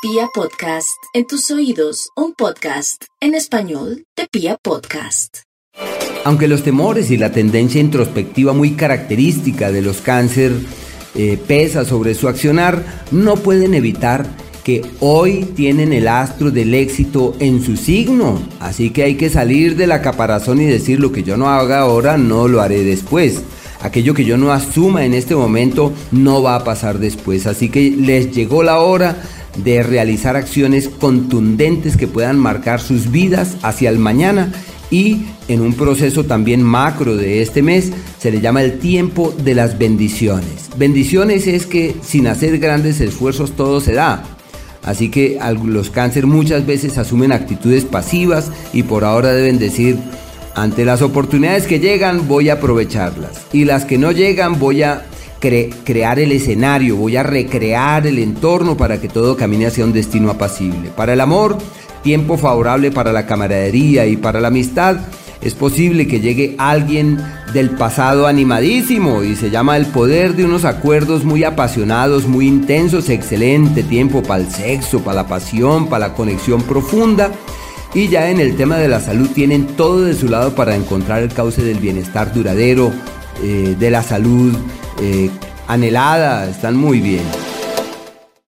Pia Podcast, en tus oídos, un podcast en español de Pia Podcast. Aunque los temores y la tendencia introspectiva muy característica de los cáncer eh, pesa sobre su accionar, no pueden evitar que hoy tienen el astro del éxito en su signo. Así que hay que salir de la caparazón y decir lo que yo no haga ahora, no lo haré después. Aquello que yo no asuma en este momento no va a pasar después. Así que les llegó la hora de realizar acciones contundentes que puedan marcar sus vidas hacia el mañana y en un proceso también macro de este mes se le llama el tiempo de las bendiciones. Bendiciones es que sin hacer grandes esfuerzos todo se da. Así que los cáncer muchas veces asumen actitudes pasivas y por ahora deben decir, ante las oportunidades que llegan voy a aprovecharlas y las que no llegan voy a crear el escenario, voy a recrear el entorno para que todo camine hacia un destino apacible. Para el amor, tiempo favorable para la camaradería y para la amistad. Es posible que llegue alguien del pasado animadísimo y se llama el poder de unos acuerdos muy apasionados, muy intensos, excelente tiempo para el sexo, para la pasión, para la conexión profunda. Y ya en el tema de la salud tienen todo de su lado para encontrar el cauce del bienestar duradero, eh, de la salud eh, anhelada, están muy bien.